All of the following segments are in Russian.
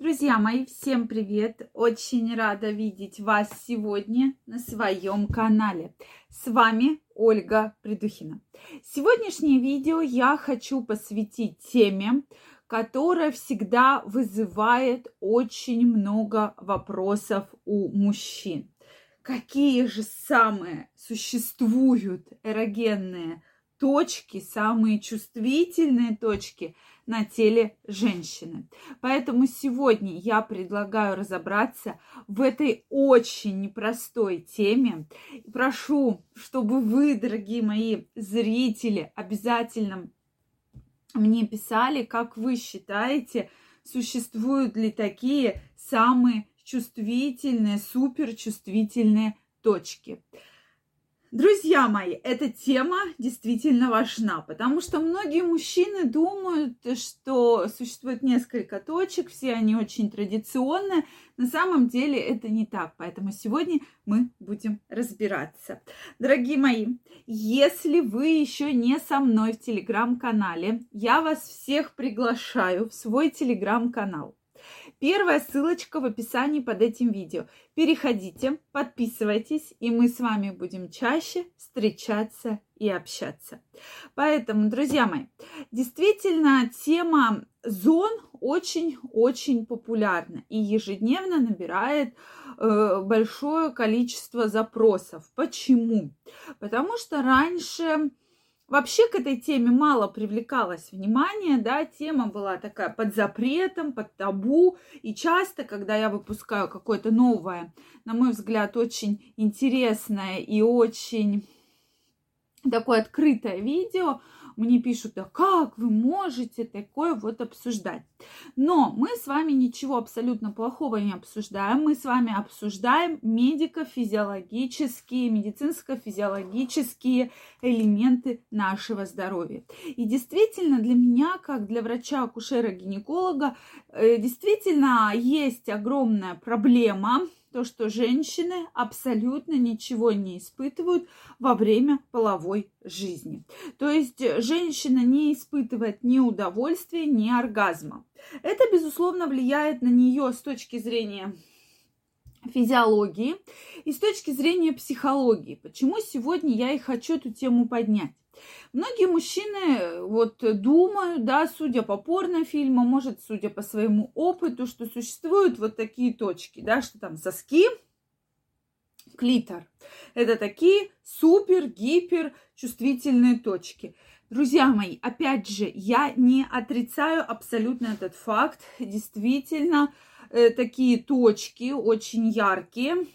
Друзья мои, всем привет! Очень рада видеть вас сегодня на своем канале. С вами Ольга Придухина. Сегодняшнее видео я хочу посвятить теме, которая всегда вызывает очень много вопросов у мужчин. Какие же самые существуют эрогенные точки, самые чувствительные точки – на теле женщины. Поэтому сегодня я предлагаю разобраться в этой очень непростой теме. Прошу, чтобы вы, дорогие мои зрители, обязательно мне писали, как вы считаете, существуют ли такие самые чувствительные, суперчувствительные точки. Друзья мои, эта тема действительно важна, потому что многие мужчины думают, что существует несколько точек, все они очень традиционные. На самом деле это не так, поэтому сегодня мы будем разбираться. Дорогие мои, если вы еще не со мной в телеграм-канале, я вас всех приглашаю в свой телеграм-канал. Первая ссылочка в описании под этим видео. Переходите, подписывайтесь, и мы с вами будем чаще встречаться и общаться. Поэтому, друзья мои, действительно тема зон очень-очень популярна и ежедневно набирает э, большое количество запросов. Почему? Потому что раньше Вообще к этой теме мало привлекалось внимание, да, тема была такая под запретом, под табу, и часто, когда я выпускаю какое-то новое, на мой взгляд, очень интересное и очень такое открытое видео, мне пишут, да как вы можете такое вот обсуждать? Но мы с вами ничего абсолютно плохого не обсуждаем. Мы с вами обсуждаем медико-физиологические, медицинско-физиологические элементы нашего здоровья. И действительно для меня, как для врача-акушера-гинеколога, э, действительно есть огромная проблема то, что женщины абсолютно ничего не испытывают во время половой жизни. То есть женщина не испытывает ни удовольствия, ни оргазма. Это, безусловно, влияет на нее с точки зрения физиологии и с точки зрения психологии. Почему сегодня я и хочу эту тему поднять? Многие мужчины э, вот думают, да, судя по порнофильмам, может, судя по своему опыту, что существуют вот такие точки, да, что там соски, клитор. Это такие супер-гипер чувствительные точки. Друзья мои, опять же, я не отрицаю абсолютно этот факт. Действительно, э, такие точки очень яркие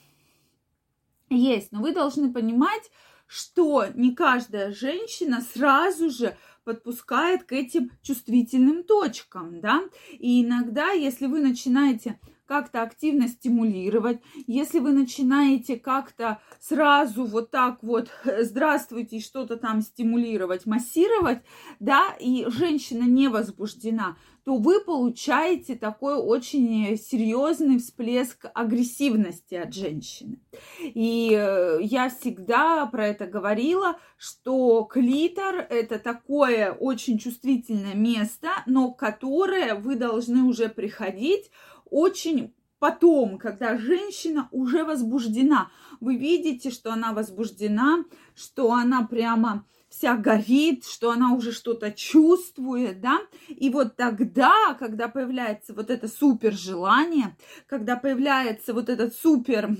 есть. Но вы должны понимать, что не каждая женщина сразу же подпускает к этим чувствительным точкам, да, и иногда, если вы начинаете как-то активно стимулировать, если вы начинаете как-то сразу вот так вот здравствуйте что-то там стимулировать, массировать, да, и женщина не возбуждена, то вы получаете такой очень серьезный всплеск агрессивности от женщины. И э, я всегда про это говорила, что клитор это такое очень чувствительное место, но которое вы должны уже приходить очень потом, когда женщина уже возбуждена. Вы видите, что она возбуждена, что она прямо вся горит, что она уже что-то чувствует, да, и вот тогда, когда появляется вот это супер желание, когда появляется вот этот супер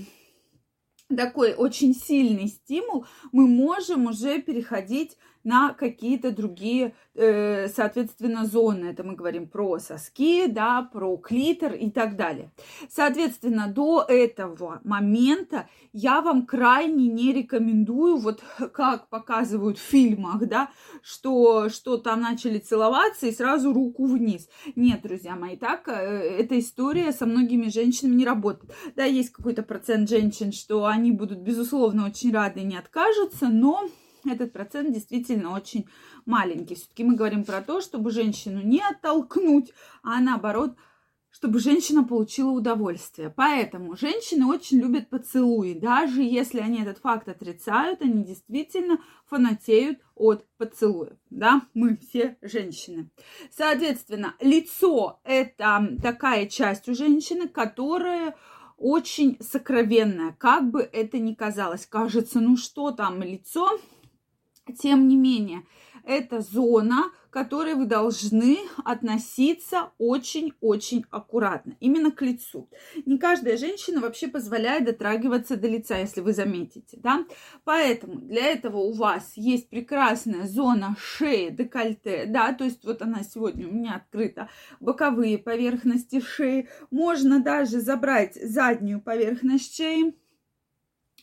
такой очень сильный стимул, мы можем уже переходить на какие-то другие, э, соответственно, зоны. Это мы говорим про соски, да, про клитор и так далее. Соответственно, до этого момента я вам крайне не рекомендую, вот как показывают в фильмах, да, что, что там начали целоваться и сразу руку вниз. Нет, друзья мои, так э, эта история со многими женщинами не работает. Да, есть какой-то процент женщин, что они будут, безусловно, очень рады и не откажутся, но этот процент действительно очень маленький. Все-таки мы говорим про то, чтобы женщину не оттолкнуть, а наоборот, чтобы женщина получила удовольствие. Поэтому женщины очень любят поцелуи. Даже если они этот факт отрицают, они действительно фанатеют от поцелуев. Да, мы все женщины. Соответственно, лицо – это такая часть у женщины, которая очень сокровенная, как бы это ни казалось. Кажется, ну что там, лицо? Тем не менее, это зона, к которой вы должны относиться очень-очень аккуратно, именно к лицу. Не каждая женщина вообще позволяет дотрагиваться до лица, если вы заметите, да. Поэтому для этого у вас есть прекрасная зона шеи, декольте, да, то есть вот она сегодня у меня открыта, боковые поверхности шеи. Можно даже забрать заднюю поверхность шеи,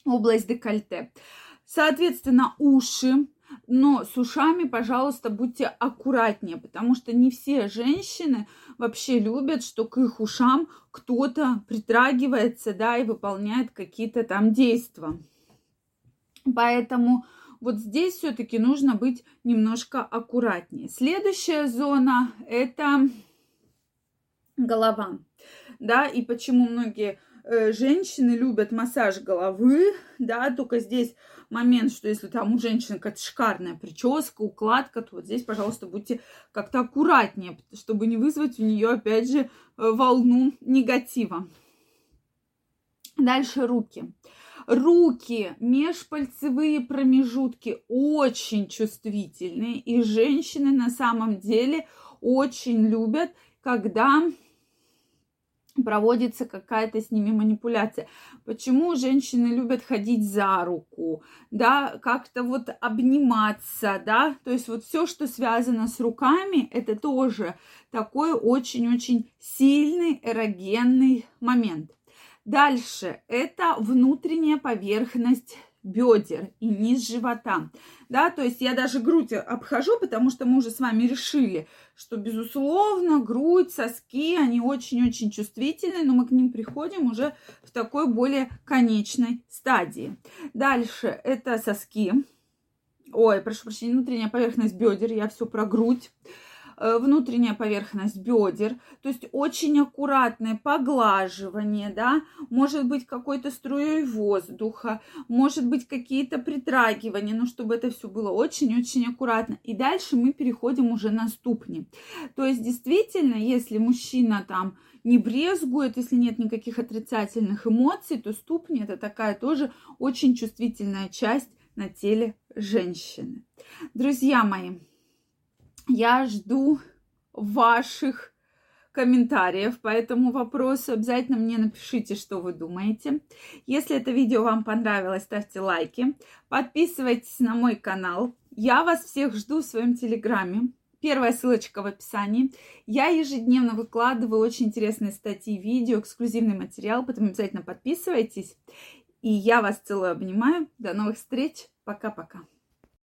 область декольте. Соответственно, уши, но с ушами, пожалуйста, будьте аккуратнее, потому что не все женщины вообще любят, что к их ушам кто-то притрагивается, да, и выполняет какие-то там действия. Поэтому вот здесь все-таки нужно быть немножко аккуратнее. Следующая зона – это голова, да, и почему многие женщины любят массаж головы, да, только здесь момент, что если там у женщины какая-то шикарная прическа, укладка, то вот здесь, пожалуйста, будьте как-то аккуратнее, чтобы не вызвать у нее, опять же, э, волну негатива. Дальше руки. Руки, межпальцевые промежутки очень чувствительные, и женщины на самом деле очень любят, когда проводится какая-то с ними манипуляция. Почему женщины любят ходить за руку, да, как-то вот обниматься, да, то есть вот все, что связано с руками, это тоже такой очень-очень сильный эрогенный момент. Дальше это внутренняя поверхность бедер и низ живота. Да, то есть я даже грудь обхожу, потому что мы уже с вами решили, что, безусловно, грудь, соски, они очень-очень чувствительны, но мы к ним приходим уже в такой более конечной стадии. Дальше это соски. Ой, прошу прощения, внутренняя поверхность бедер, я все про грудь. Э, внутренняя поверхность бедер, то есть очень аккуратное поглаживание, да, может быть какой-то струей воздуха, может быть какие-то притрагивания, ну, чтобы это все было очень-очень аккуратно. И дальше мы переходим уже на ступни. То есть действительно, если мужчина там не брезгует, если нет никаких отрицательных эмоций, то ступни это такая тоже очень чувствительная часть на теле женщины. Друзья мои, я жду ваших комментариев по этому вопросу. Обязательно мне напишите, что вы думаете. Если это видео вам понравилось, ставьте лайки. Подписывайтесь на мой канал. Я вас всех жду в своем телеграме. Первая ссылочка в описании. Я ежедневно выкладываю очень интересные статьи, видео, эксклюзивный материал, поэтому обязательно подписывайтесь. И я вас целую, обнимаю. До новых встреч. Пока-пока.